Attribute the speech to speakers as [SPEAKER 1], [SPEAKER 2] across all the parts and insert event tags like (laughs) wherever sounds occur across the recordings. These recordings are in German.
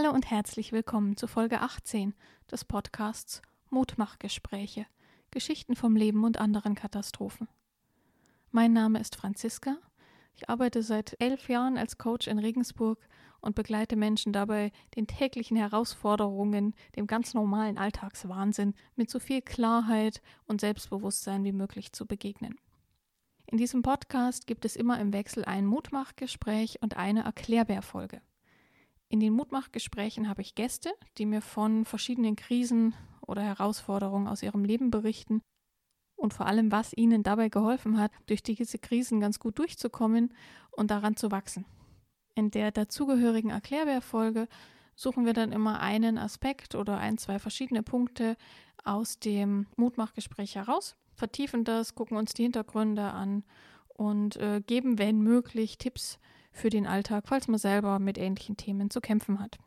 [SPEAKER 1] Hallo und herzlich willkommen zu Folge 18 des Podcasts Mutmachgespräche, Geschichten vom Leben und anderen Katastrophen. Mein Name ist Franziska. Ich arbeite seit elf Jahren als Coach in Regensburg und begleite Menschen dabei, den täglichen Herausforderungen, dem ganz normalen Alltagswahnsinn mit so viel Klarheit und Selbstbewusstsein wie möglich zu begegnen. In diesem Podcast gibt es immer im Wechsel ein Mutmachgespräch und eine Erklärbärfolge. In den Mutmachgesprächen habe ich Gäste, die mir von verschiedenen Krisen oder Herausforderungen aus ihrem Leben berichten und vor allem, was ihnen dabei geholfen hat, durch diese Krisen ganz gut durchzukommen und daran zu wachsen. In der dazugehörigen Erklärbärfolge suchen wir dann immer einen Aspekt oder ein, zwei verschiedene Punkte aus dem Mutmachgespräch heraus, vertiefen das, gucken uns die Hintergründe an und äh, geben, wenn möglich, Tipps für den Alltag, falls man selber mit ähnlichen Themen zu kämpfen hat.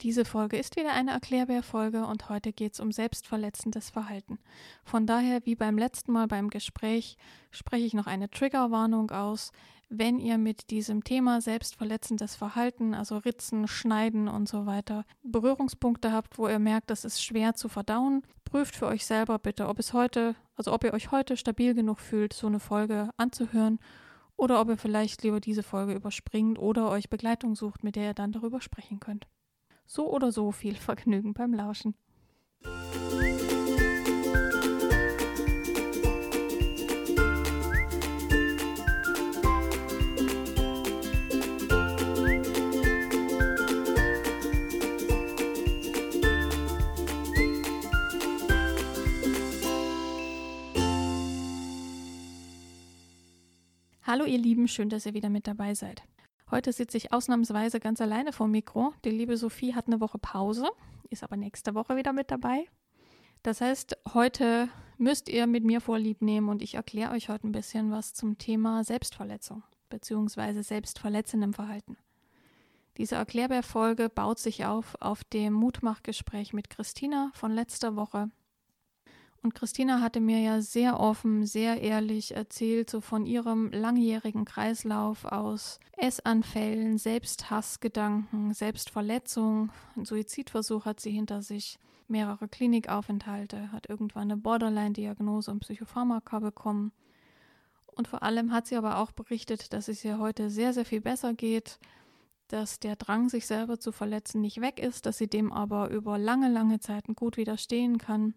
[SPEAKER 1] Diese Folge ist wieder eine Erklärbär-Folge und heute geht es um selbstverletzendes Verhalten. Von daher, wie beim letzten Mal beim Gespräch, spreche ich noch eine Triggerwarnung aus. Wenn ihr mit diesem Thema selbstverletzendes Verhalten, also Ritzen, Schneiden und so weiter, Berührungspunkte habt, wo ihr merkt, das ist schwer zu verdauen, prüft für euch selber bitte, ob es heute, also ob ihr euch heute stabil genug fühlt, so eine Folge anzuhören oder ob ihr vielleicht lieber diese Folge überspringt oder euch Begleitung sucht, mit der ihr dann darüber sprechen könnt. So oder so viel (laughs) Vergnügen beim Lauschen. Hallo ihr Lieben, schön, dass ihr wieder mit dabei seid. Heute sitze ich ausnahmsweise ganz alleine vor Mikro. Die liebe Sophie hat eine Woche Pause, ist aber nächste Woche wieder mit dabei. Das heißt, heute müsst ihr mit mir Vorlieb nehmen und ich erkläre euch heute ein bisschen was zum Thema Selbstverletzung bzw. selbstverletzendem Verhalten. Diese Erklärbär-Folge baut sich auf auf dem Mutmachgespräch mit Christina von letzter Woche und Christina hatte mir ja sehr offen, sehr ehrlich erzählt, so von ihrem langjährigen Kreislauf aus Essanfällen, Selbsthassgedanken, Selbstverletzung. Ein Suizidversuch hat sie hinter sich, mehrere Klinikaufenthalte, hat irgendwann eine Borderline-Diagnose und Psychopharmaka bekommen. Und vor allem hat sie aber auch berichtet, dass es ihr heute sehr, sehr viel besser geht, dass der Drang, sich selber zu verletzen, nicht weg ist, dass sie dem aber über lange, lange Zeiten gut widerstehen kann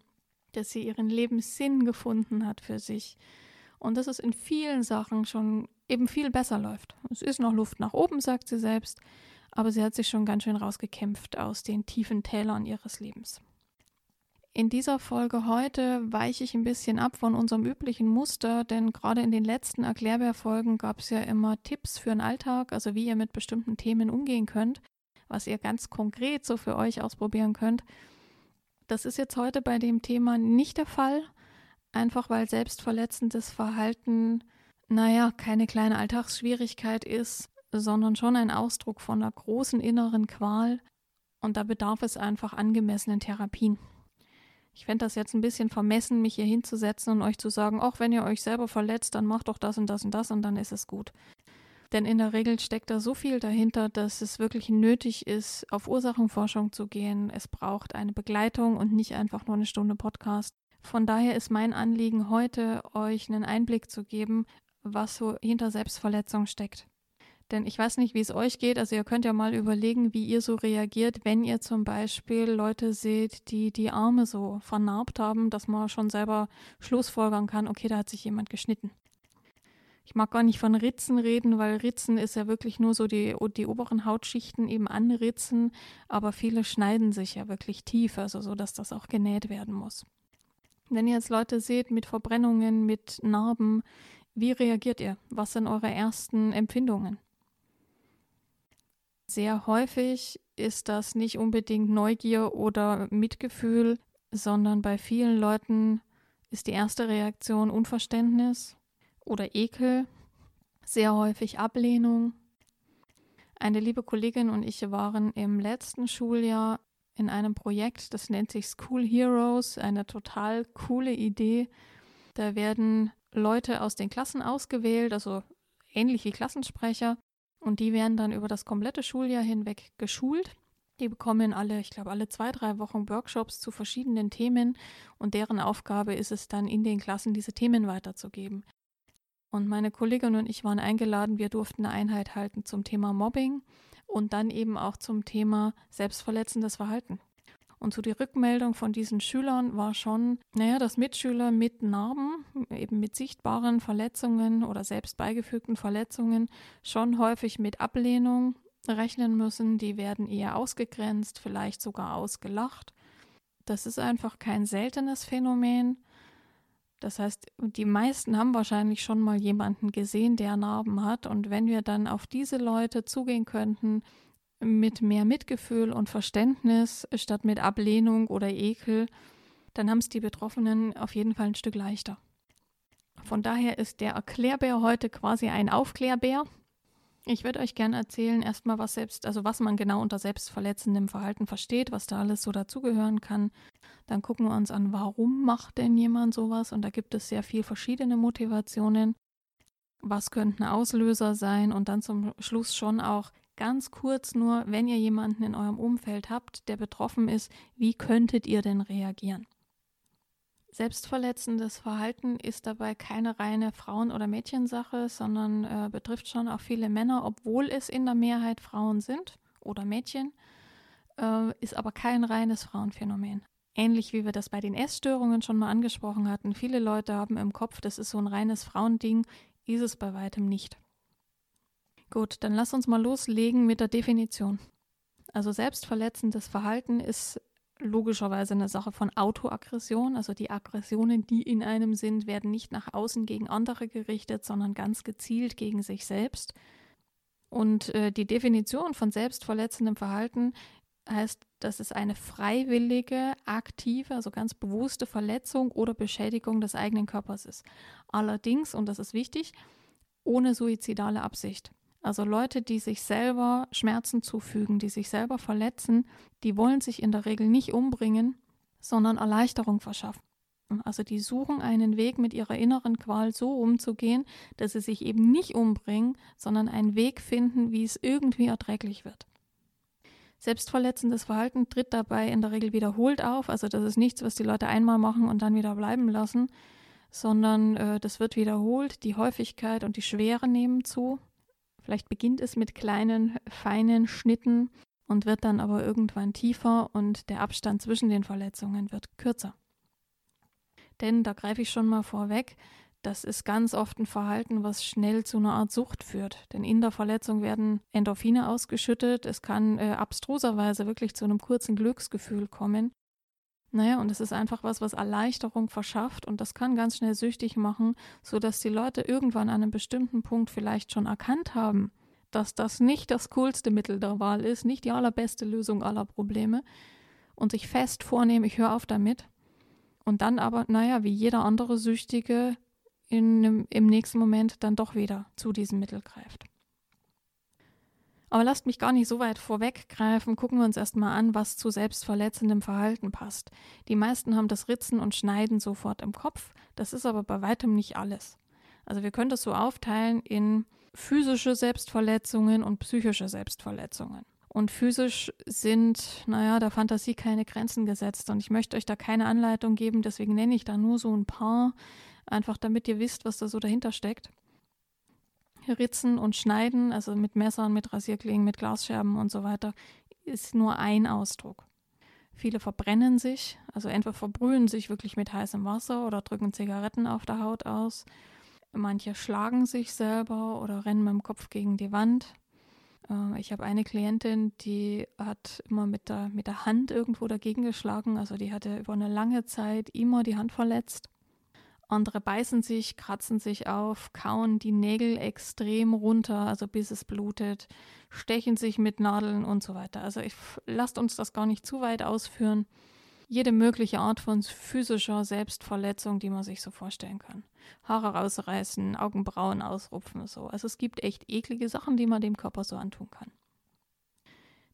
[SPEAKER 1] dass sie ihren Lebenssinn gefunden hat für sich und dass es in vielen Sachen schon eben viel besser läuft. Es ist noch Luft nach oben, sagt sie selbst, aber sie hat sich schon ganz schön rausgekämpft aus den tiefen Tälern ihres Lebens. In dieser Folge heute weiche ich ein bisschen ab von unserem üblichen Muster, denn gerade in den letzten Erklärbär-Folgen gab es ja immer Tipps für den Alltag, also wie ihr mit bestimmten Themen umgehen könnt, was ihr ganz konkret so für euch ausprobieren könnt. Das ist jetzt heute bei dem Thema nicht der Fall, einfach weil selbstverletzendes Verhalten, naja, keine kleine Alltagsschwierigkeit ist, sondern schon ein Ausdruck von einer großen inneren Qual und da bedarf es einfach angemessenen Therapien. Ich fände das jetzt ein bisschen vermessen, mich hier hinzusetzen und euch zu sagen, auch wenn ihr euch selber verletzt, dann macht doch das und das und das und dann ist es gut. Denn in der Regel steckt da so viel dahinter, dass es wirklich nötig ist, auf Ursachenforschung zu gehen. Es braucht eine Begleitung und nicht einfach nur eine Stunde Podcast. Von daher ist mein Anliegen heute, euch einen Einblick zu geben, was so hinter Selbstverletzung steckt. Denn ich weiß nicht, wie es euch geht. Also ihr könnt ja mal überlegen, wie ihr so reagiert, wenn ihr zum Beispiel Leute seht, die die Arme so vernarbt haben, dass man schon selber Schlussfolgern kann, okay, da hat sich jemand geschnitten. Ich mag gar nicht von Ritzen reden, weil Ritzen ist ja wirklich nur so die, die oberen Hautschichten eben anritzen, aber viele schneiden sich ja wirklich tief, also so, dass das auch genäht werden muss. Wenn ihr jetzt Leute seht mit Verbrennungen, mit Narben, wie reagiert ihr? Was sind eure ersten Empfindungen? Sehr häufig ist das nicht unbedingt Neugier oder Mitgefühl, sondern bei vielen Leuten ist die erste Reaktion Unverständnis oder Ekel, sehr häufig Ablehnung. Eine liebe Kollegin und ich waren im letzten Schuljahr in einem Projekt, das nennt sich School Heroes, eine total coole Idee. Da werden Leute aus den Klassen ausgewählt, also ähnlich wie Klassensprecher, Und die werden dann über das komplette Schuljahr hinweg geschult. Die bekommen alle, ich glaube, alle zwei, drei Wochen Workshops zu verschiedenen Themen und deren Aufgabe ist es dann in den Klassen, diese Themen weiterzugeben. Und meine Kollegin und ich waren eingeladen, wir durften eine Einheit halten zum Thema Mobbing und dann eben auch zum Thema selbstverletzendes Verhalten. Und so die Rückmeldung von diesen Schülern war schon, naja, dass Mitschüler mit Narben, eben mit sichtbaren Verletzungen oder selbst beigefügten Verletzungen schon häufig mit Ablehnung rechnen müssen. Die werden eher ausgegrenzt, vielleicht sogar ausgelacht. Das ist einfach kein seltenes Phänomen. Das heißt, die meisten haben wahrscheinlich schon mal jemanden gesehen, der Narben hat. Und wenn wir dann auf diese Leute zugehen könnten, mit mehr Mitgefühl und Verständnis statt mit Ablehnung oder Ekel, dann haben es die Betroffenen auf jeden Fall ein Stück leichter. Von daher ist der Erklärbär heute quasi ein Aufklärbär. Ich würde euch gerne erzählen, erstmal, was selbst, also was man genau unter selbstverletzendem Verhalten versteht, was da alles so dazugehören kann. Dann gucken wir uns an, warum macht denn jemand sowas? Und da gibt es sehr viel verschiedene Motivationen. Was könnten Auslöser sein? Und dann zum Schluss schon auch, Ganz kurz nur, wenn ihr jemanden in eurem Umfeld habt, der betroffen ist, wie könntet ihr denn reagieren? Selbstverletzendes Verhalten ist dabei keine reine Frauen- oder Mädchensache, sondern äh, betrifft schon auch viele Männer, obwohl es in der Mehrheit Frauen sind oder Mädchen, äh, ist aber kein reines Frauenphänomen. Ähnlich wie wir das bei den Essstörungen schon mal angesprochen hatten. Viele Leute haben im Kopf, das ist so ein reines Frauending, ist es bei weitem nicht. Gut, dann lass uns mal loslegen mit der Definition. Also selbstverletzendes Verhalten ist logischerweise eine Sache von Autoaggression. Also die Aggressionen, die in einem sind, werden nicht nach außen gegen andere gerichtet, sondern ganz gezielt gegen sich selbst. Und äh, die Definition von selbstverletzendem Verhalten heißt, dass es eine freiwillige, aktive, also ganz bewusste Verletzung oder Beschädigung des eigenen Körpers ist. Allerdings, und das ist wichtig, ohne suizidale Absicht. Also Leute, die sich selber Schmerzen zufügen, die sich selber verletzen, die wollen sich in der Regel nicht umbringen, sondern Erleichterung verschaffen. Also die suchen einen Weg, mit ihrer inneren Qual so umzugehen, dass sie sich eben nicht umbringen, sondern einen Weg finden, wie es irgendwie erträglich wird. Selbstverletzendes Verhalten tritt dabei in der Regel wiederholt auf. Also das ist nichts, was die Leute einmal machen und dann wieder bleiben lassen, sondern äh, das wird wiederholt. Die Häufigkeit und die Schwere nehmen zu. Vielleicht beginnt es mit kleinen, feinen Schnitten und wird dann aber irgendwann tiefer und der Abstand zwischen den Verletzungen wird kürzer. Denn da greife ich schon mal vorweg, das ist ganz oft ein Verhalten, was schnell zu einer Art Sucht führt. Denn in der Verletzung werden Endorphine ausgeschüttet. Es kann äh, abstruserweise wirklich zu einem kurzen Glücksgefühl kommen. Naja, und es ist einfach was, was Erleichterung verschafft und das kann ganz schnell süchtig machen, sodass die Leute irgendwann an einem bestimmten Punkt vielleicht schon erkannt haben, dass das nicht das coolste Mittel der Wahl ist, nicht die allerbeste Lösung aller Probleme und sich fest vornehmen, ich höre auf damit. Und dann aber, naja, wie jeder andere Süchtige in, im nächsten Moment dann doch wieder zu diesem Mittel greift. Aber lasst mich gar nicht so weit vorweggreifen. Gucken wir uns erstmal an, was zu selbstverletzendem Verhalten passt. Die meisten haben das Ritzen und Schneiden sofort im Kopf. Das ist aber bei weitem nicht alles. Also wir können das so aufteilen in physische Selbstverletzungen und psychische Selbstverletzungen. Und physisch sind, naja, der Fantasie keine Grenzen gesetzt. Und ich möchte euch da keine Anleitung geben, deswegen nenne ich da nur so ein paar, einfach damit ihr wisst, was da so dahinter steckt. Ritzen und Schneiden, also mit Messern, mit Rasierklingen, mit Glasscherben und so weiter, ist nur ein Ausdruck. Viele verbrennen sich, also entweder verbrühen sich wirklich mit heißem Wasser oder drücken Zigaretten auf der Haut aus. Manche schlagen sich selber oder rennen mit dem Kopf gegen die Wand. Äh, ich habe eine Klientin, die hat immer mit der, mit der Hand irgendwo dagegen geschlagen. Also die hatte über eine lange Zeit immer die Hand verletzt. Andere beißen sich, kratzen sich auf, kauen die Nägel extrem runter, also bis es blutet, stechen sich mit Nadeln und so weiter. Also ich, lasst uns das gar nicht zu weit ausführen. Jede mögliche Art von physischer Selbstverletzung, die man sich so vorstellen kann. Haare rausreißen, Augenbrauen ausrupfen, so. Also es gibt echt eklige Sachen, die man dem Körper so antun kann.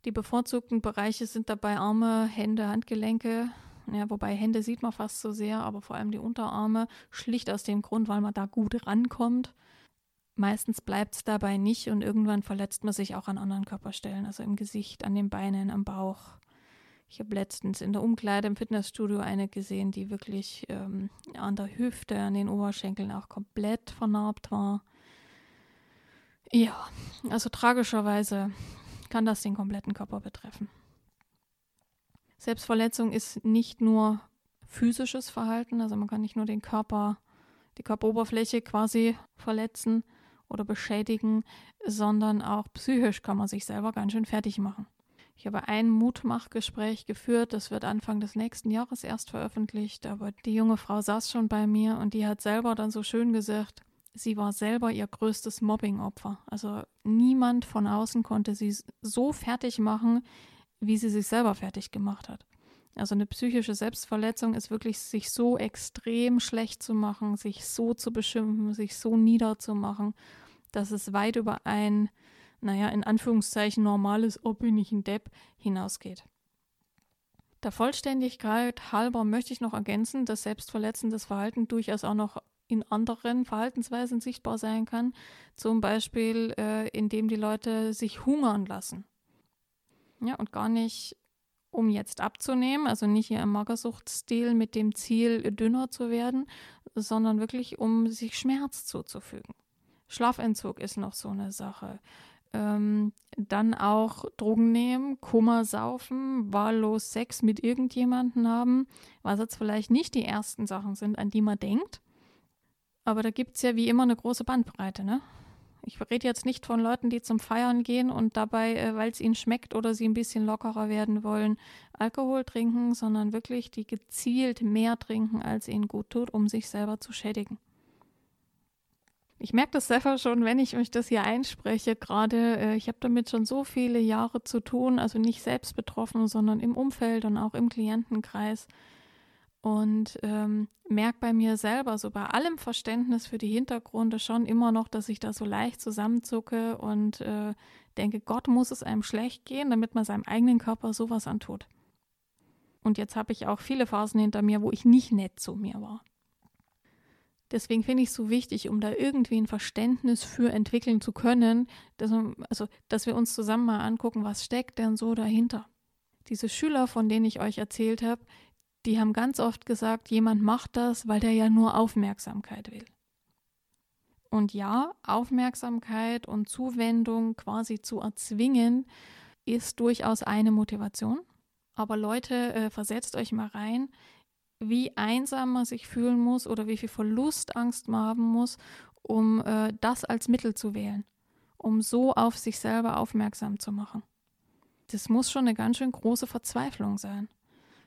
[SPEAKER 1] Die bevorzugten Bereiche sind dabei Arme, Hände, Handgelenke, ja, wobei Hände sieht man fast so sehr, aber vor allem die Unterarme, schlicht aus dem Grund, weil man da gut rankommt. Meistens bleibt es dabei nicht und irgendwann verletzt man sich auch an anderen Körperstellen, also im Gesicht, an den Beinen, am Bauch. Ich habe letztens in der Umkleide im Fitnessstudio eine gesehen, die wirklich ähm, an der Hüfte, an den Oberschenkeln auch komplett vernarbt war. Ja, also tragischerweise kann das den kompletten Körper betreffen. Selbstverletzung ist nicht nur physisches Verhalten, also man kann nicht nur den Körper, die Körperoberfläche quasi verletzen oder beschädigen, sondern auch psychisch kann man sich selber ganz schön fertig machen. Ich habe ein Mutmachgespräch geführt, das wird Anfang des nächsten Jahres erst veröffentlicht, aber die junge Frau saß schon bei mir und die hat selber dann so schön gesagt, sie war selber ihr größtes Mobbingopfer. Also niemand von außen konnte sie so fertig machen, wie sie sich selber fertig gemacht hat. Also eine psychische Selbstverletzung ist wirklich, sich so extrem schlecht zu machen, sich so zu beschimpfen, sich so niederzumachen, dass es weit über ein, naja, in Anführungszeichen normales, ein Depp, hinausgeht. Der Vollständigkeit halber möchte ich noch ergänzen, dass selbstverletzendes Verhalten durchaus auch noch in anderen Verhaltensweisen sichtbar sein kann. Zum Beispiel, äh, indem die Leute sich hungern lassen. Ja, und gar nicht, um jetzt abzunehmen, also nicht hier im Magersuchtstil mit dem Ziel, dünner zu werden, sondern wirklich, um sich Schmerz zuzufügen. Schlafentzug ist noch so eine Sache. Ähm, dann auch Drogen nehmen, Kummer saufen, wahllos Sex mit irgendjemandem haben, was jetzt vielleicht nicht die ersten Sachen sind, an die man denkt. Aber da gibt es ja wie immer eine große Bandbreite, ne? Ich rede jetzt nicht von Leuten, die zum Feiern gehen und dabei, äh, weil es ihnen schmeckt oder sie ein bisschen lockerer werden wollen, Alkohol trinken, sondern wirklich die gezielt mehr trinken, als ihnen gut tut, um sich selber zu schädigen. Ich merke das selber schon, wenn ich euch das hier einspreche. Gerade äh, ich habe damit schon so viele Jahre zu tun, also nicht selbst betroffen, sondern im Umfeld und auch im Klientenkreis und ähm, merke bei mir selber, so bei allem Verständnis für die Hintergründe schon immer noch, dass ich da so leicht zusammenzucke und äh, denke, Gott muss es einem schlecht gehen, damit man seinem eigenen Körper sowas antut. Und jetzt habe ich auch viele Phasen hinter mir, wo ich nicht nett zu mir war. Deswegen finde ich es so wichtig, um da irgendwie ein Verständnis für entwickeln zu können, dass, also, dass wir uns zusammen mal angucken, was steckt denn so dahinter. Diese Schüler, von denen ich euch erzählt habe, die haben ganz oft gesagt, jemand macht das, weil der ja nur Aufmerksamkeit will. Und ja, Aufmerksamkeit und Zuwendung quasi zu erzwingen, ist durchaus eine Motivation. Aber Leute, äh, versetzt euch mal rein, wie einsam man sich fühlen muss oder wie viel Verlustangst man haben muss, um äh, das als Mittel zu wählen, um so auf sich selber aufmerksam zu machen. Das muss schon eine ganz schön große Verzweiflung sein.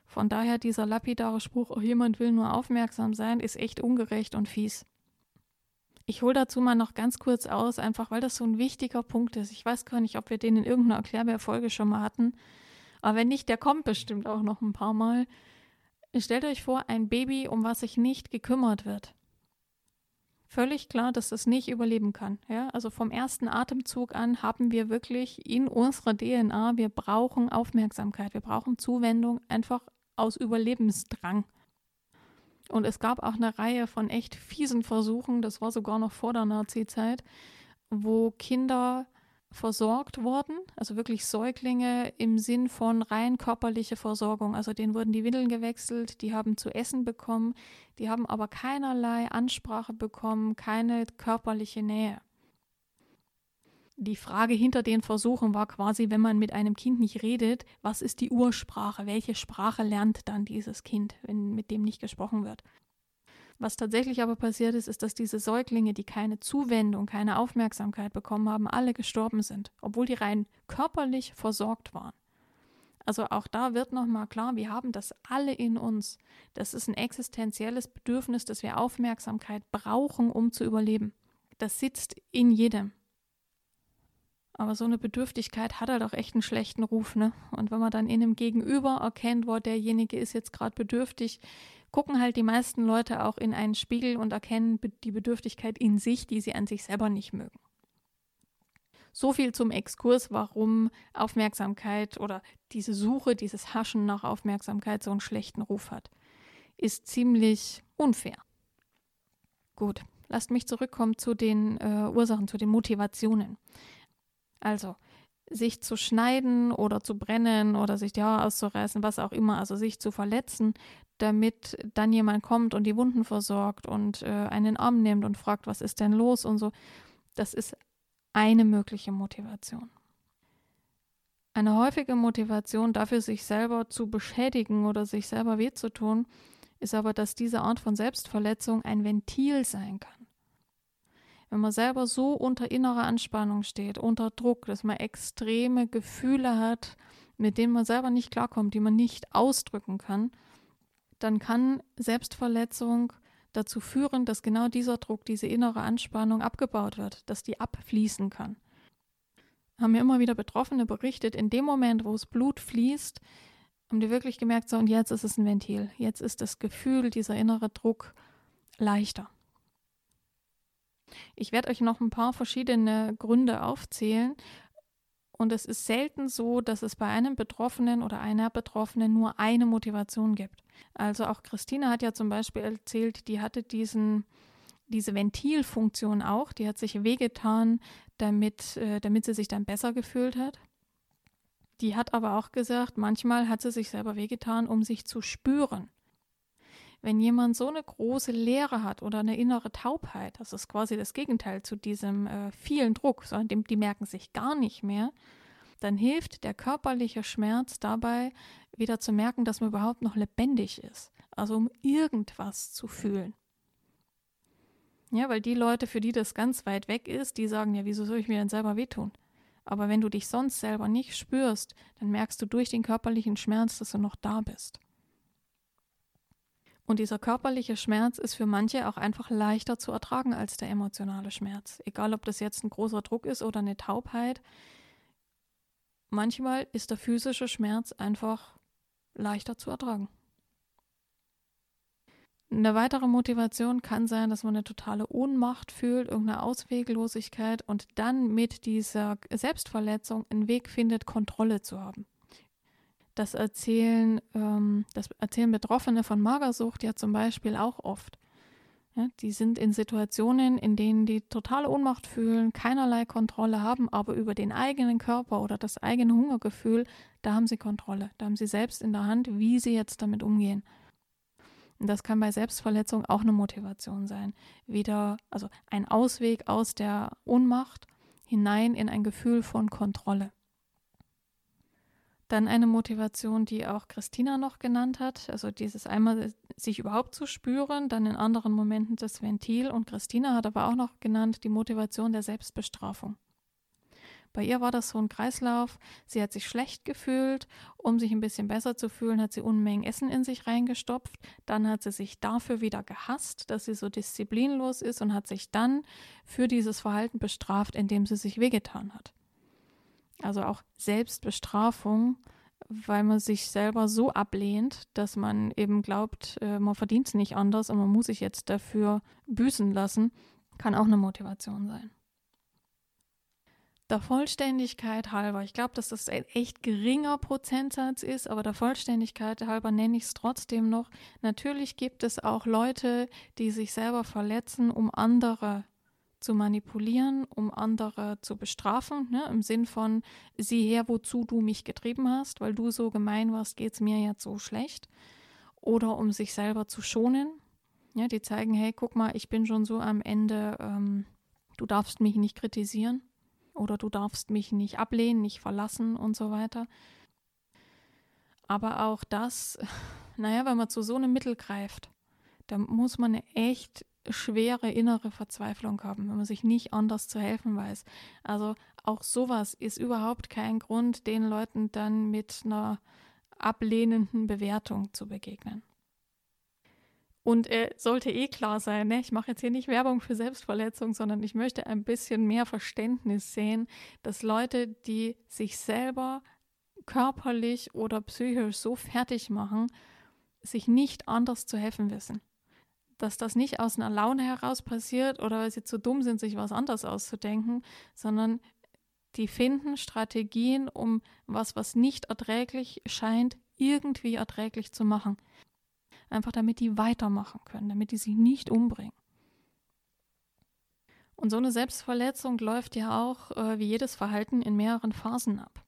[SPEAKER 1] Von daher dieser lapidare Spruch, oh, jemand will nur aufmerksam sein, ist echt ungerecht und fies. Ich hole dazu mal noch ganz kurz aus, einfach weil das so ein wichtiger Punkt ist. Ich weiß gar nicht, ob wir den in irgendeiner Erklärbär-Folge schon mal hatten. Aber wenn nicht, der kommt bestimmt auch noch ein paar Mal. Stellt euch vor, ein Baby, um was sich nicht gekümmert wird. Völlig klar, dass das nicht überleben kann. Ja? Also vom ersten Atemzug an haben wir wirklich in unserer DNA, wir brauchen Aufmerksamkeit, wir brauchen Zuwendung, einfach aus Überlebensdrang. Und es gab auch eine Reihe von echt fiesen Versuchen, das war sogar noch vor der Nazi-Zeit, wo Kinder versorgt wurden, also wirklich Säuglinge im Sinn von rein körperliche Versorgung. Also denen wurden die Windeln gewechselt, die haben zu essen bekommen, die haben aber keinerlei Ansprache bekommen, keine körperliche Nähe die Frage hinter den Versuchen war quasi, wenn man mit einem Kind nicht redet, was ist die Ursprache? Welche Sprache lernt dann dieses Kind, wenn mit dem nicht gesprochen wird? Was tatsächlich aber passiert ist, ist, dass diese Säuglinge, die keine Zuwendung, keine Aufmerksamkeit bekommen haben, alle gestorben sind, obwohl die rein körperlich versorgt waren. Also auch da wird nochmal klar, wir haben das alle in uns. Das ist ein existenzielles Bedürfnis, dass wir Aufmerksamkeit brauchen, um zu überleben. Das sitzt in jedem. Aber so eine Bedürftigkeit hat halt auch echt einen schlechten Ruf, ne? Und wenn man dann in einem Gegenüber erkennt, wo derjenige ist jetzt gerade bedürftig, gucken halt die meisten Leute auch in einen Spiegel und erkennen die Bedürftigkeit in sich, die sie an sich selber nicht mögen. So viel zum Exkurs, warum Aufmerksamkeit oder diese Suche, dieses Haschen nach Aufmerksamkeit so einen schlechten Ruf hat. Ist ziemlich unfair. Gut, lasst mich zurückkommen zu den äh, Ursachen, zu den Motivationen. Also, sich zu schneiden oder zu brennen oder sich die Haare auszureißen, was auch immer, also sich zu verletzen, damit dann jemand kommt und die Wunden versorgt und äh, einen Arm nimmt und fragt, was ist denn los und so. Das ist eine mögliche Motivation. Eine häufige Motivation dafür, sich selber zu beschädigen oder sich selber weh zu tun, ist aber, dass diese Art von Selbstverletzung ein Ventil sein kann. Wenn man selber so unter innerer Anspannung steht, unter Druck, dass man extreme Gefühle hat, mit denen man selber nicht klarkommt, die man nicht ausdrücken kann, dann kann Selbstverletzung dazu führen, dass genau dieser Druck, diese innere Anspannung abgebaut wird, dass die abfließen kann. Haben mir immer wieder Betroffene berichtet, in dem Moment, wo es Blut fließt, haben die wirklich gemerkt, so und jetzt ist es ein Ventil. Jetzt ist das Gefühl, dieser innere Druck leichter. Ich werde euch noch ein paar verschiedene Gründe aufzählen, und es ist selten so, dass es bei einem Betroffenen oder einer Betroffenen nur eine Motivation gibt. Also auch Christina hat ja zum Beispiel erzählt, die hatte diesen, diese Ventilfunktion auch, die hat sich wehgetan, damit, äh, damit sie sich dann besser gefühlt hat. Die hat aber auch gesagt, manchmal hat sie sich selber wehgetan, um sich zu spüren. Wenn jemand so eine große Leere hat oder eine innere Taubheit, das ist quasi das Gegenteil zu diesem äh, vielen Druck, sondern die merken sich gar nicht mehr, dann hilft der körperliche Schmerz dabei, wieder zu merken, dass man überhaupt noch lebendig ist. Also um irgendwas zu fühlen. Ja, weil die Leute, für die das ganz weit weg ist, die sagen ja, wieso soll ich mir denn selber wehtun? Aber wenn du dich sonst selber nicht spürst, dann merkst du durch den körperlichen Schmerz, dass du noch da bist. Und dieser körperliche Schmerz ist für manche auch einfach leichter zu ertragen als der emotionale Schmerz. Egal, ob das jetzt ein großer Druck ist oder eine Taubheit. Manchmal ist der physische Schmerz einfach leichter zu ertragen. Eine weitere Motivation kann sein, dass man eine totale Ohnmacht fühlt, irgendeine Ausweglosigkeit und dann mit dieser Selbstverletzung einen Weg findet, Kontrolle zu haben. Das erzählen, ähm, das erzählen Betroffene von Magersucht ja zum Beispiel auch oft. Ja, die sind in Situationen, in denen die totale Ohnmacht fühlen, keinerlei Kontrolle haben, aber über den eigenen Körper oder das eigene Hungergefühl, da haben sie Kontrolle. Da haben sie selbst in der Hand, wie sie jetzt damit umgehen. Und das kann bei Selbstverletzung auch eine Motivation sein. Wieder, also ein Ausweg aus der Ohnmacht hinein in ein Gefühl von Kontrolle. Dann eine Motivation, die auch Christina noch genannt hat, also dieses einmal sich überhaupt zu spüren, dann in anderen Momenten das Ventil. Und Christina hat aber auch noch genannt die Motivation der Selbstbestrafung. Bei ihr war das so ein Kreislauf. Sie hat sich schlecht gefühlt. Um sich ein bisschen besser zu fühlen, hat sie Unmengen Essen in sich reingestopft. Dann hat sie sich dafür wieder gehasst, dass sie so disziplinlos ist und hat sich dann für dieses Verhalten bestraft, indem sie sich wehgetan hat. Also auch Selbstbestrafung, weil man sich selber so ablehnt, dass man eben glaubt, äh, man verdient es nicht anders und man muss sich jetzt dafür büßen lassen, kann auch eine Motivation sein. Der Vollständigkeit halber, ich glaube, dass das ein echt geringer Prozentsatz ist, aber der Vollständigkeit halber nenne ich es trotzdem noch. Natürlich gibt es auch Leute, die sich selber verletzen, um andere zu manipulieren, um andere zu bestrafen, ne? im Sinn von, sieh her, wozu du mich getrieben hast, weil du so gemein warst, geht es mir jetzt so schlecht. Oder um sich selber zu schonen. Ja, die zeigen, hey, guck mal, ich bin schon so am Ende, ähm, du darfst mich nicht kritisieren oder du darfst mich nicht ablehnen, nicht verlassen und so weiter. Aber auch das, (laughs) naja, wenn man zu so einem Mittel greift, da muss man echt schwere innere Verzweiflung haben, wenn man sich nicht anders zu helfen weiß. Also auch sowas ist überhaupt kein Grund, den Leuten dann mit einer ablehnenden Bewertung zu begegnen. Und äh, sollte eh klar sein, ne? ich mache jetzt hier nicht Werbung für Selbstverletzung, sondern ich möchte ein bisschen mehr Verständnis sehen, dass Leute, die sich selber körperlich oder psychisch so fertig machen, sich nicht anders zu helfen wissen dass das nicht aus einer Laune heraus passiert oder weil sie zu dumm sind, sich was anderes auszudenken, sondern die finden Strategien, um was, was nicht erträglich scheint, irgendwie erträglich zu machen. Einfach damit die weitermachen können, damit die sich nicht umbringen. Und so eine Selbstverletzung läuft ja auch äh, wie jedes Verhalten in mehreren Phasen ab.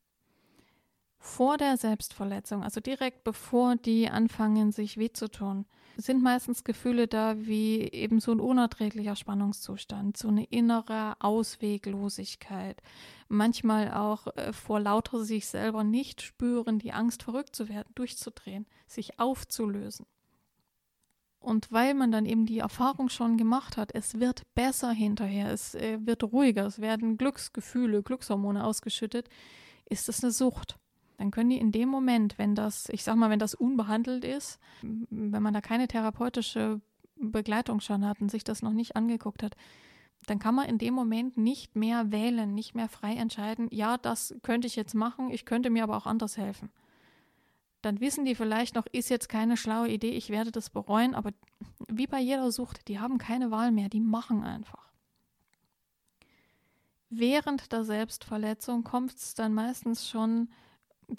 [SPEAKER 1] Vor der Selbstverletzung, also direkt bevor die anfangen, sich weh zu tun, sind meistens Gefühle da wie eben so ein unerträglicher Spannungszustand, so eine innere Ausweglosigkeit, manchmal auch äh, vor lauter sich selber nicht spüren, die Angst verrückt zu werden, durchzudrehen, sich aufzulösen. Und weil man dann eben die Erfahrung schon gemacht hat, es wird besser hinterher, es äh, wird ruhiger, es werden Glücksgefühle, Glückshormone ausgeschüttet, ist es eine Sucht dann können die in dem Moment, wenn das, ich sag mal, wenn das unbehandelt ist, wenn man da keine therapeutische Begleitung schon hat und sich das noch nicht angeguckt hat, dann kann man in dem Moment nicht mehr wählen, nicht mehr frei entscheiden, ja, das könnte ich jetzt machen, ich könnte mir aber auch anders helfen. Dann wissen die vielleicht noch, ist jetzt keine schlaue Idee, ich werde das bereuen, aber wie bei jeder Sucht, die haben keine Wahl mehr, die machen einfach. Während der Selbstverletzung kommt es dann meistens schon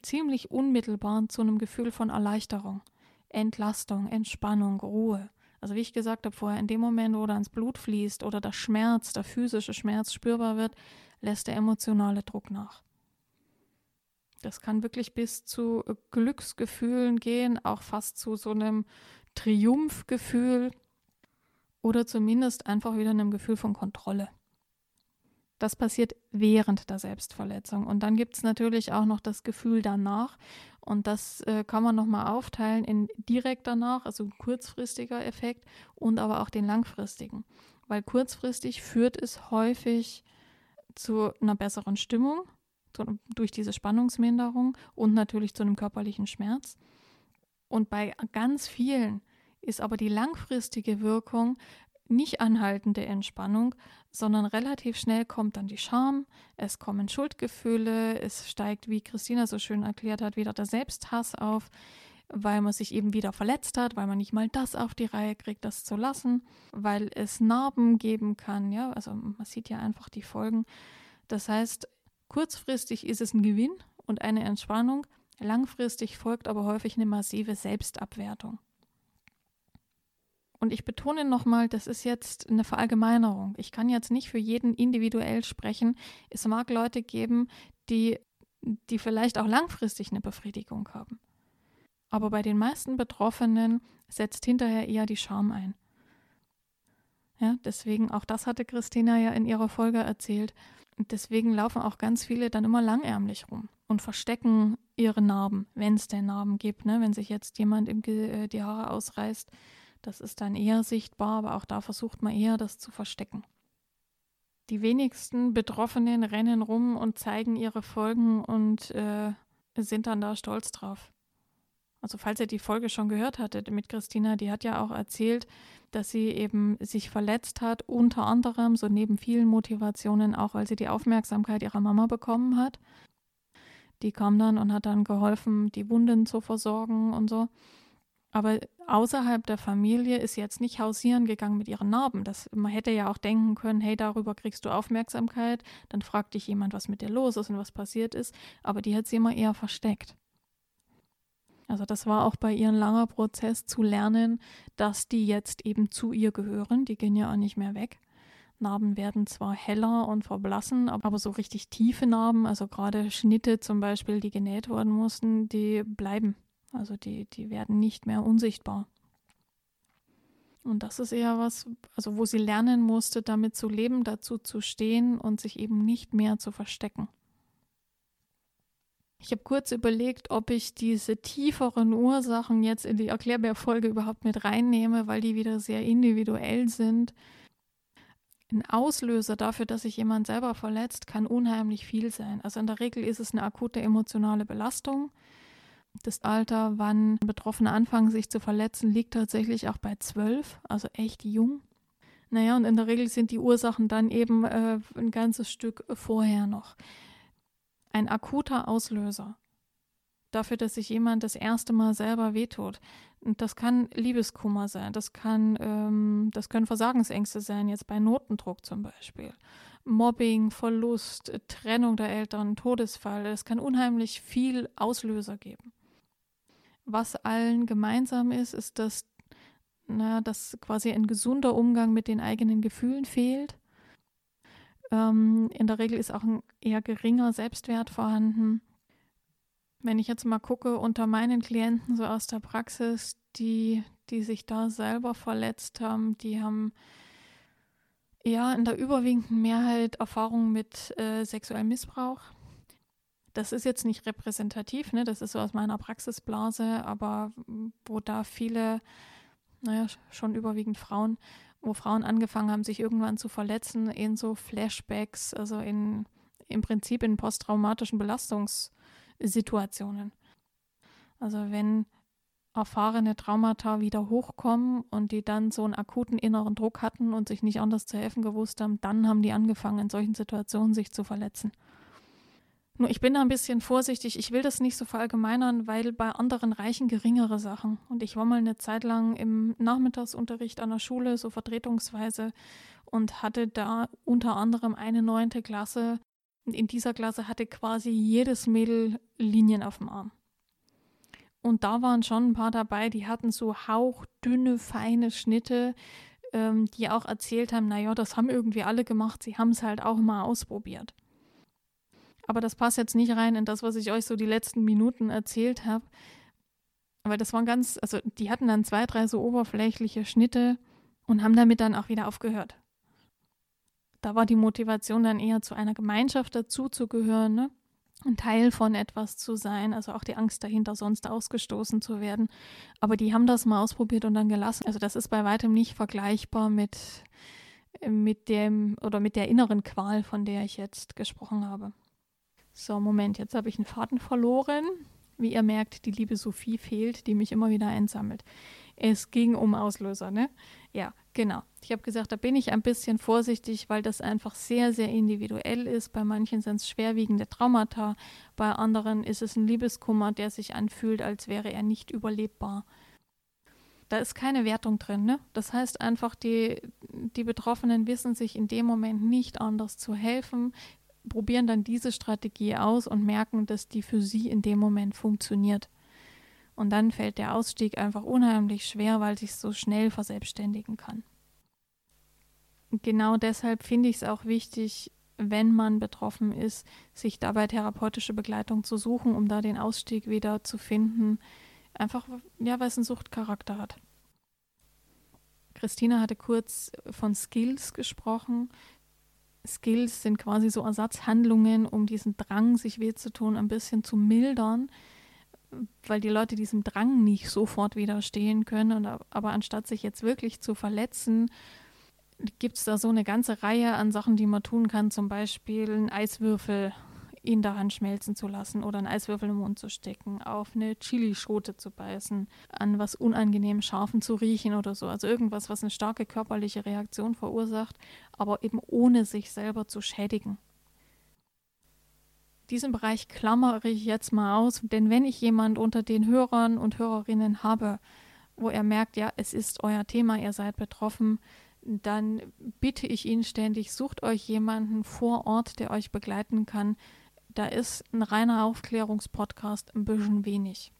[SPEAKER 1] ziemlich unmittelbar zu einem Gefühl von Erleichterung, Entlastung, Entspannung, Ruhe. Also wie ich gesagt habe vorher, in dem Moment, wo dann ins Blut fließt oder der Schmerz, der physische Schmerz spürbar wird, lässt der emotionale Druck nach. Das kann wirklich bis zu Glücksgefühlen gehen, auch fast zu so einem Triumphgefühl oder zumindest einfach wieder einem Gefühl von Kontrolle. Das passiert während der Selbstverletzung. Und dann gibt es natürlich auch noch das Gefühl danach. Und das äh, kann man nochmal aufteilen in direkt danach, also kurzfristiger Effekt und aber auch den langfristigen. Weil kurzfristig führt es häufig zu einer besseren Stimmung zu, durch diese Spannungsminderung und natürlich zu einem körperlichen Schmerz. Und bei ganz vielen ist aber die langfristige Wirkung nicht anhaltende Entspannung, sondern relativ schnell kommt dann die Scham, es kommen Schuldgefühle, es steigt, wie Christina so schön erklärt hat, wieder der Selbsthass auf, weil man sich eben wieder verletzt hat, weil man nicht mal das auf die Reihe kriegt, das zu lassen, weil es Narben geben kann, ja, also man sieht ja einfach die Folgen. Das heißt, kurzfristig ist es ein Gewinn und eine Entspannung, langfristig folgt aber häufig eine massive Selbstabwertung. Und ich betone nochmal, das ist jetzt eine Verallgemeinerung. Ich kann jetzt nicht für jeden individuell sprechen. Es mag Leute geben, die, die vielleicht auch langfristig eine Befriedigung haben. Aber bei den meisten Betroffenen setzt hinterher eher die Scham ein. Ja, deswegen, auch das hatte Christina ja in ihrer Folge erzählt. Und deswegen laufen auch ganz viele dann immer langärmlich rum und verstecken ihre Narben, wenn es denn Narben gibt. Ne? Wenn sich jetzt jemand im, äh, die Haare ausreißt, das ist dann eher sichtbar, aber auch da versucht man eher, das zu verstecken. Die wenigsten Betroffenen rennen rum und zeigen ihre Folgen und äh, sind dann da stolz drauf. Also falls ihr die Folge schon gehört hattet mit Christina, die hat ja auch erzählt, dass sie eben sich verletzt hat, unter anderem, so neben vielen Motivationen, auch weil sie die Aufmerksamkeit ihrer Mama bekommen hat. Die kam dann und hat dann geholfen, die Wunden zu versorgen und so. Aber außerhalb der Familie ist jetzt nicht hausieren gegangen mit ihren Narben. Das, man hätte ja auch denken können, hey, darüber kriegst du Aufmerksamkeit, dann fragt dich jemand, was mit dir los ist und was passiert ist. Aber die hat sie immer eher versteckt. Also das war auch bei ihr ein langer Prozess zu lernen, dass die jetzt eben zu ihr gehören. Die gehen ja auch nicht mehr weg. Narben werden zwar heller und verblassen, aber so richtig tiefe Narben, also gerade Schnitte zum Beispiel, die genäht worden mussten, die bleiben. Also die, die werden nicht mehr unsichtbar. Und das ist eher was, also wo sie lernen musste, damit zu leben, dazu zu stehen und sich eben nicht mehr zu verstecken. Ich habe kurz überlegt, ob ich diese tieferen Ursachen jetzt in die Erklärbär-Folge überhaupt mit reinnehme, weil die wieder sehr individuell sind. Ein Auslöser dafür, dass sich jemand selber verletzt, kann unheimlich viel sein. Also in der Regel ist es eine akute emotionale Belastung, das Alter, wann Betroffene anfangen, sich zu verletzen, liegt tatsächlich auch bei zwölf, also echt jung. Naja, und in der Regel sind die Ursachen dann eben äh, ein ganzes Stück vorher noch. Ein akuter Auslöser dafür, dass sich jemand das erste Mal selber wehtut. Und das kann Liebeskummer sein, das kann, ähm, das können Versagensängste sein, jetzt bei Notendruck zum Beispiel. Mobbing, Verlust, Trennung der Eltern, Todesfall. Es kann unheimlich viel Auslöser geben. Was allen gemeinsam ist, ist, dass, na, dass quasi ein gesunder Umgang mit den eigenen Gefühlen fehlt Ähm, in der Regel ist auch ein eher geringer Selbstwert vorhanden. Wenn ich jetzt mal gucke unter meinen Klienten so aus der Praxis, die, die sich da selber verletzt haben, die haben ja in der überwiegenden Mehrheit Erfahrungen mit äh, sexuellem Missbrauch. Das ist jetzt nicht repräsentativ, ne? das ist so aus meiner Praxisblase, aber wo da viele, naja, schon überwiegend Frauen, wo Frauen angefangen haben, sich irgendwann zu verletzen in so Flashbacks, also in im Prinzip in posttraumatischen Belastungssituationen. Also wenn erfahrene Traumata wieder hochkommen und die dann so einen akuten inneren Druck hatten und sich nicht anders zu helfen gewusst haben, dann haben die angefangen, in solchen Situationen sich zu verletzen. Nur ich bin da ein bisschen vorsichtig. Ich will das nicht so verallgemeinern, weil bei anderen reichen geringere Sachen. Und ich war mal eine Zeit lang im Nachmittagsunterricht an der Schule, so vertretungsweise, und hatte da unter anderem eine neunte Klasse. Und in dieser Klasse hatte quasi jedes Mädel Linien auf dem Arm. Und da waren schon ein paar dabei, die hatten so hauchdünne, feine Schnitte, ähm, die auch erzählt haben, naja, das haben irgendwie alle gemacht, sie haben es halt auch mal ausprobiert. Aber das passt jetzt nicht rein in das, was ich euch so die letzten Minuten erzählt habe. Weil das waren ganz, also die hatten dann zwei, drei so oberflächliche Schnitte und haben damit dann auch wieder aufgehört. Da war die Motivation dann eher zu einer Gemeinschaft dazuzugehören, ne? ein Teil von etwas zu sein, also auch die Angst dahinter, sonst ausgestoßen zu werden. Aber die haben das mal ausprobiert und dann gelassen. Also das ist bei weitem nicht vergleichbar mit, mit dem oder mit der inneren Qual, von der ich jetzt gesprochen habe. So, Moment, jetzt habe ich einen Faden verloren. Wie ihr merkt, die liebe Sophie fehlt, die mich immer wieder einsammelt. Es ging um Auslöser, ne? Ja, genau. Ich habe gesagt, da bin ich ein bisschen vorsichtig, weil das einfach sehr, sehr individuell ist. Bei manchen sind es schwerwiegende Traumata, bei anderen ist es ein Liebeskummer, der sich anfühlt, als wäre er nicht überlebbar. Da ist keine Wertung drin, ne? Das heißt einfach, die, die Betroffenen wissen sich in dem Moment nicht anders zu helfen, probieren dann diese Strategie aus und merken, dass die für sie in dem Moment funktioniert. Und dann fällt der Ausstieg einfach unheimlich schwer, weil sich so schnell verselbstständigen kann. genau deshalb finde ich es auch wichtig, wenn man betroffen ist, sich dabei therapeutische Begleitung zu suchen, um da den Ausstieg wieder zu finden. Einfach, ja, weil es einen Suchtcharakter hat. Christina hatte kurz von Skills gesprochen. Skills sind quasi so Ersatzhandlungen, um diesen Drang, sich weh zu tun, ein bisschen zu mildern, weil die Leute diesem Drang nicht sofort widerstehen können. Und, aber anstatt sich jetzt wirklich zu verletzen, gibt es da so eine ganze Reihe an Sachen, die man tun kann. Zum Beispiel einen Eiswürfel in der Hand schmelzen zu lassen oder einen Eiswürfel im Mund zu stecken, auf eine Chilischote zu beißen, an was unangenehm Scharfen zu riechen oder so. Also irgendwas, was eine starke körperliche Reaktion verursacht, aber eben ohne sich selber zu schädigen. Diesen Bereich klammere ich jetzt mal aus, denn wenn ich jemand unter den Hörern und Hörerinnen habe, wo er merkt, ja, es ist euer Thema, ihr seid betroffen, dann bitte ich ihn ständig, sucht euch jemanden vor Ort, der euch begleiten kann, da ist ein reiner Aufklärungspodcast ein bisschen wenig.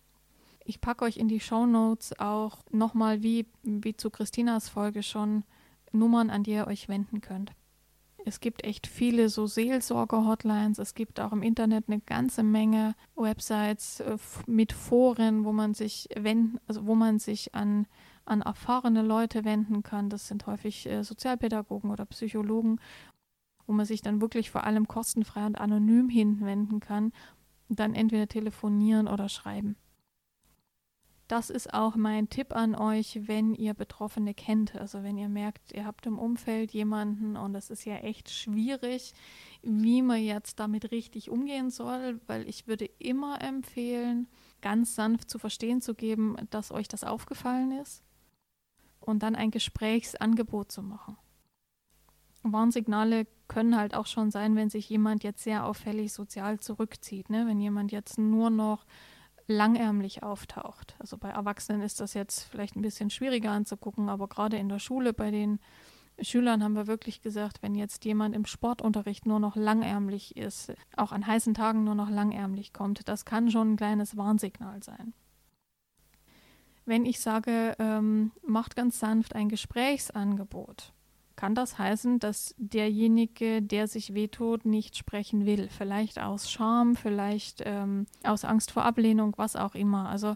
[SPEAKER 1] Ich packe euch in die Show Notes auch nochmal, wie, wie zu Christinas Folge schon, Nummern, an die ihr euch wenden könnt. Es gibt echt viele so Seelsorger-Hotlines. Es gibt auch im Internet eine ganze Menge Websites äh, mit Foren, wo man sich wenden, also wo man sich an, an erfahrene Leute wenden kann. Das sind häufig äh, Sozialpädagogen oder Psychologen wo man sich dann wirklich vor allem kostenfrei und anonym hinwenden kann dann entweder telefonieren oder schreiben. Das ist auch mein Tipp an euch, wenn ihr Betroffene kennt. Also wenn ihr merkt, ihr habt im Umfeld jemanden und es ist ja echt schwierig, wie man jetzt damit richtig umgehen soll, weil ich würde immer empfehlen, ganz sanft zu verstehen zu geben, dass euch das aufgefallen ist und dann ein Gesprächsangebot zu machen. Warnsignale können halt auch schon sein, wenn sich jemand jetzt sehr auffällig sozial zurückzieht. Ne? Wenn jemand jetzt nur noch langärmlich auftaucht. Also bei Erwachsenen ist das jetzt vielleicht ein bisschen schwieriger anzugucken, aber gerade in der Schule bei den Schülern haben wir wirklich gesagt, wenn jetzt jemand im Sportunterricht nur noch langärmlich ist, auch an heißen Tagen nur noch langärmlich kommt, das kann schon ein kleines Warnsignal sein. Wenn ich sage, ähm, macht ganz sanft ein Gesprächsangebot, kann das heißen, dass derjenige, der sich wehtut, nicht sprechen will. Vielleicht aus Scham, vielleicht ähm, aus Angst vor Ablehnung, was auch immer. Also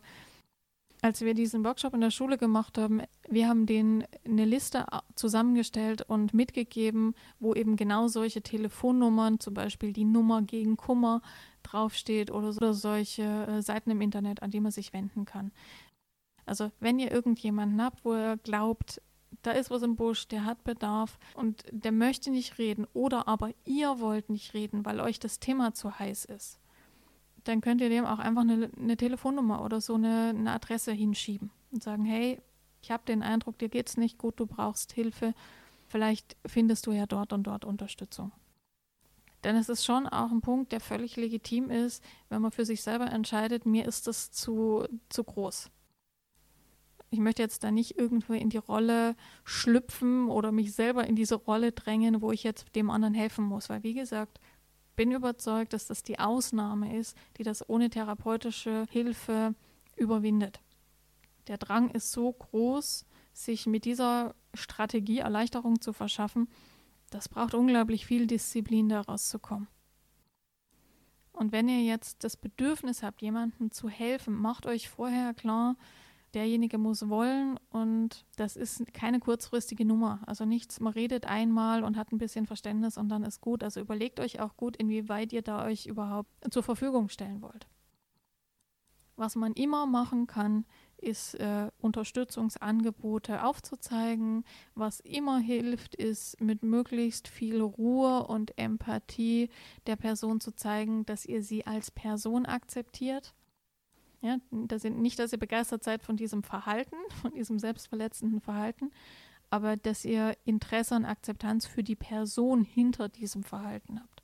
[SPEAKER 1] als wir diesen Workshop in der Schule gemacht haben, wir haben denen eine Liste zusammengestellt und mitgegeben, wo eben genau solche Telefonnummern, zum Beispiel die Nummer gegen Kummer draufsteht oder, so, oder solche äh, Seiten im Internet, an die man sich wenden kann. Also wenn ihr irgendjemanden habt, wo ihr glaubt, da ist was im Busch, der hat Bedarf und der möchte nicht reden oder aber ihr wollt nicht reden, weil euch das Thema zu heiß ist, dann könnt ihr dem auch einfach eine, eine Telefonnummer oder so eine, eine Adresse hinschieben und sagen, hey, ich habe den Eindruck, dir geht es nicht gut, du brauchst Hilfe, vielleicht findest du ja dort und dort Unterstützung. Denn es ist schon auch ein Punkt, der völlig legitim ist, wenn man für sich selber entscheidet, mir ist das zu, zu groß. Ich möchte jetzt da nicht irgendwo in die Rolle schlüpfen oder mich selber in diese Rolle drängen, wo ich jetzt dem anderen helfen muss. Weil, wie gesagt, bin überzeugt, dass das die Ausnahme ist, die das ohne therapeutische Hilfe überwindet. Der Drang ist so groß, sich mit dieser Strategie Erleichterung zu verschaffen, das braucht unglaublich viel Disziplin, da rauszukommen. Und wenn ihr jetzt das Bedürfnis habt, jemandem zu helfen, macht euch vorher klar, derjenige muss wollen und das ist keine kurzfristige Nummer. Also nichts, man redet einmal und hat ein bisschen Verständnis und dann ist gut. Also überlegt euch auch gut, inwieweit ihr da euch überhaupt zur Verfügung stellen wollt. Was man immer machen kann, ist äh, Unterstützungsangebote aufzuzeigen. Was immer hilft, ist mit möglichst viel Ruhe und Empathie der Person zu zeigen, dass ihr sie als Person akzeptiert ja, dass ihr, nicht, dass ihr begeistert seid von diesem Verhalten, (laughs) von diesem selbstverletzenden Verhalten, aber dass ihr Interesse und Akzeptanz für die Person hinter diesem Verhalten habt.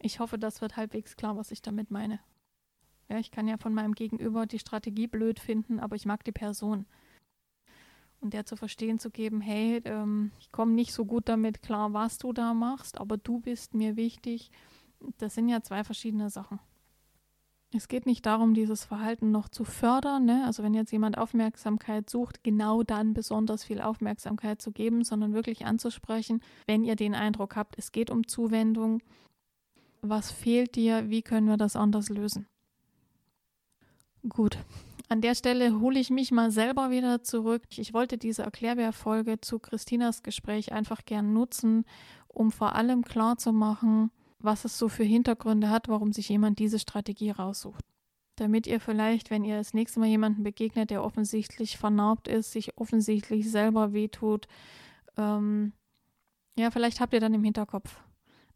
[SPEAKER 1] Ich hoffe, das wird halbwegs klar, was ich damit meine. Ja, ich kann ja von meinem Gegenüber die Strategie blöd finden, aber ich mag die Person. Und der zu verstehen zu geben, hey, ähm, ich komme nicht so gut damit klar, was du da machst, aber du bist mir wichtig, das sind ja zwei verschiedene Sachen. Es geht nicht darum, dieses Verhalten noch zu fördern. Ne? Also wenn jetzt jemand Aufmerksamkeit sucht, genau dann besonders viel Aufmerksamkeit zu geben, sondern wirklich anzusprechen, wenn ihr den Eindruck habt, es geht um Zuwendung. Was fehlt dir? Wie können wir das anders lösen? Gut, an der Stelle hole ich mich mal selber wieder zurück. Ich wollte diese Erklärbär-Folge zu Christinas Gespräch einfach gern nutzen, um vor allem klarzumachen, was es so für Hintergründe hat, warum sich jemand diese Strategie raussucht. Damit ihr vielleicht, wenn ihr das nächste Mal jemanden begegnet, der offensichtlich vernarbt ist, sich offensichtlich selber wehtut, ähm, ja, vielleicht habt ihr dann im Hinterkopf,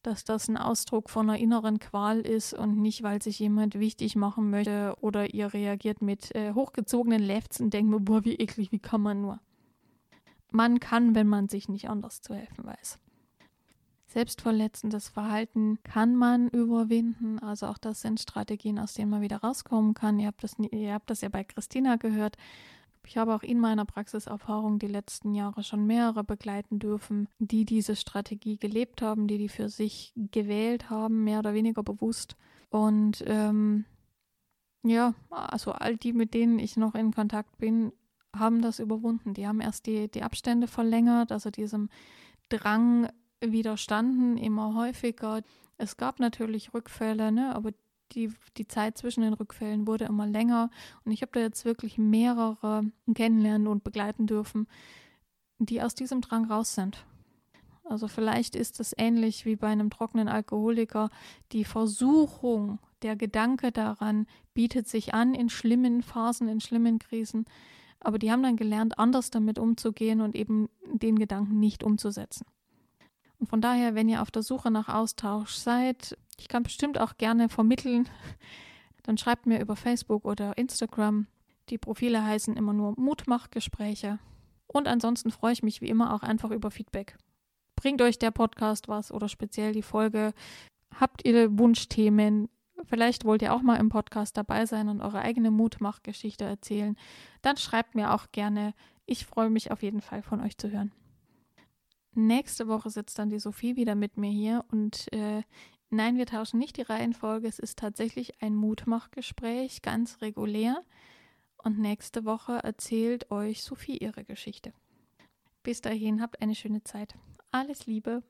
[SPEAKER 1] dass das ein Ausdruck von einer inneren Qual ist und nicht, weil sich jemand wichtig machen möchte oder ihr reagiert mit äh, hochgezogenen Lefzen und denkt boah, wie eklig, wie kann man nur. Man kann, wenn man sich nicht anders zu helfen weiß. Selbstverletzendes Verhalten kann man überwinden. Also auch das sind Strategien, aus denen man wieder rauskommen kann. Ihr habt das, ihr habt das ja bei Christina gehört. Ich habe auch in meiner Praxiserfahrung die letzten Jahre schon mehrere begleiten dürfen, die diese Strategie gelebt haben, die die für sich gewählt haben, mehr oder weniger bewusst. Und ähm, ja, also all die, mit denen ich noch in Kontakt bin, haben das überwunden. Die haben erst die, die Abstände verlängert, also diesem Drang widerstanden, immer häufiger. Es gab natürlich Rückfälle, ne, aber die, die Zeit zwischen den Rückfällen wurde immer länger. Und ich habe da jetzt wirklich mehrere kennenlernen und begleiten dürfen, die aus diesem Drang raus sind. Also vielleicht ist es ähnlich wie bei einem trockenen Alkoholiker. Die Versuchung, der Gedanke daran bietet sich an in schlimmen Phasen, in schlimmen Krisen. Aber die haben dann gelernt, anders damit umzugehen und eben den Gedanken nicht umzusetzen. Und von daher, wenn ihr auf der Suche nach Austausch seid, ich kann bestimmt auch gerne vermitteln, (laughs) dann schreibt mir über Facebook oder Instagram. Die Profile heißen immer nur Mutmachgespräche. Und ansonsten freue ich mich wie immer auch einfach über Feedback. Bringt euch der Podcast was oder speziell die Folge? Habt ihr Wunschthemen? Vielleicht wollt ihr auch mal im Podcast dabei sein und eure eigene Mutmachgeschichte erzählen. Dann schreibt mir auch gerne. Ich freue mich auf jeden Fall von euch zu hören. Nächste Woche sitzt dann die Sophie wieder mit mir hier und äh, nein, wir tauschen nicht die Reihenfolge. Es ist tatsächlich ein Mutmachgespräch, ganz regulär. Und nächste Woche erzählt euch Sophie ihre Geschichte. Bis dahin, habt eine schöne Zeit. Alles Liebe.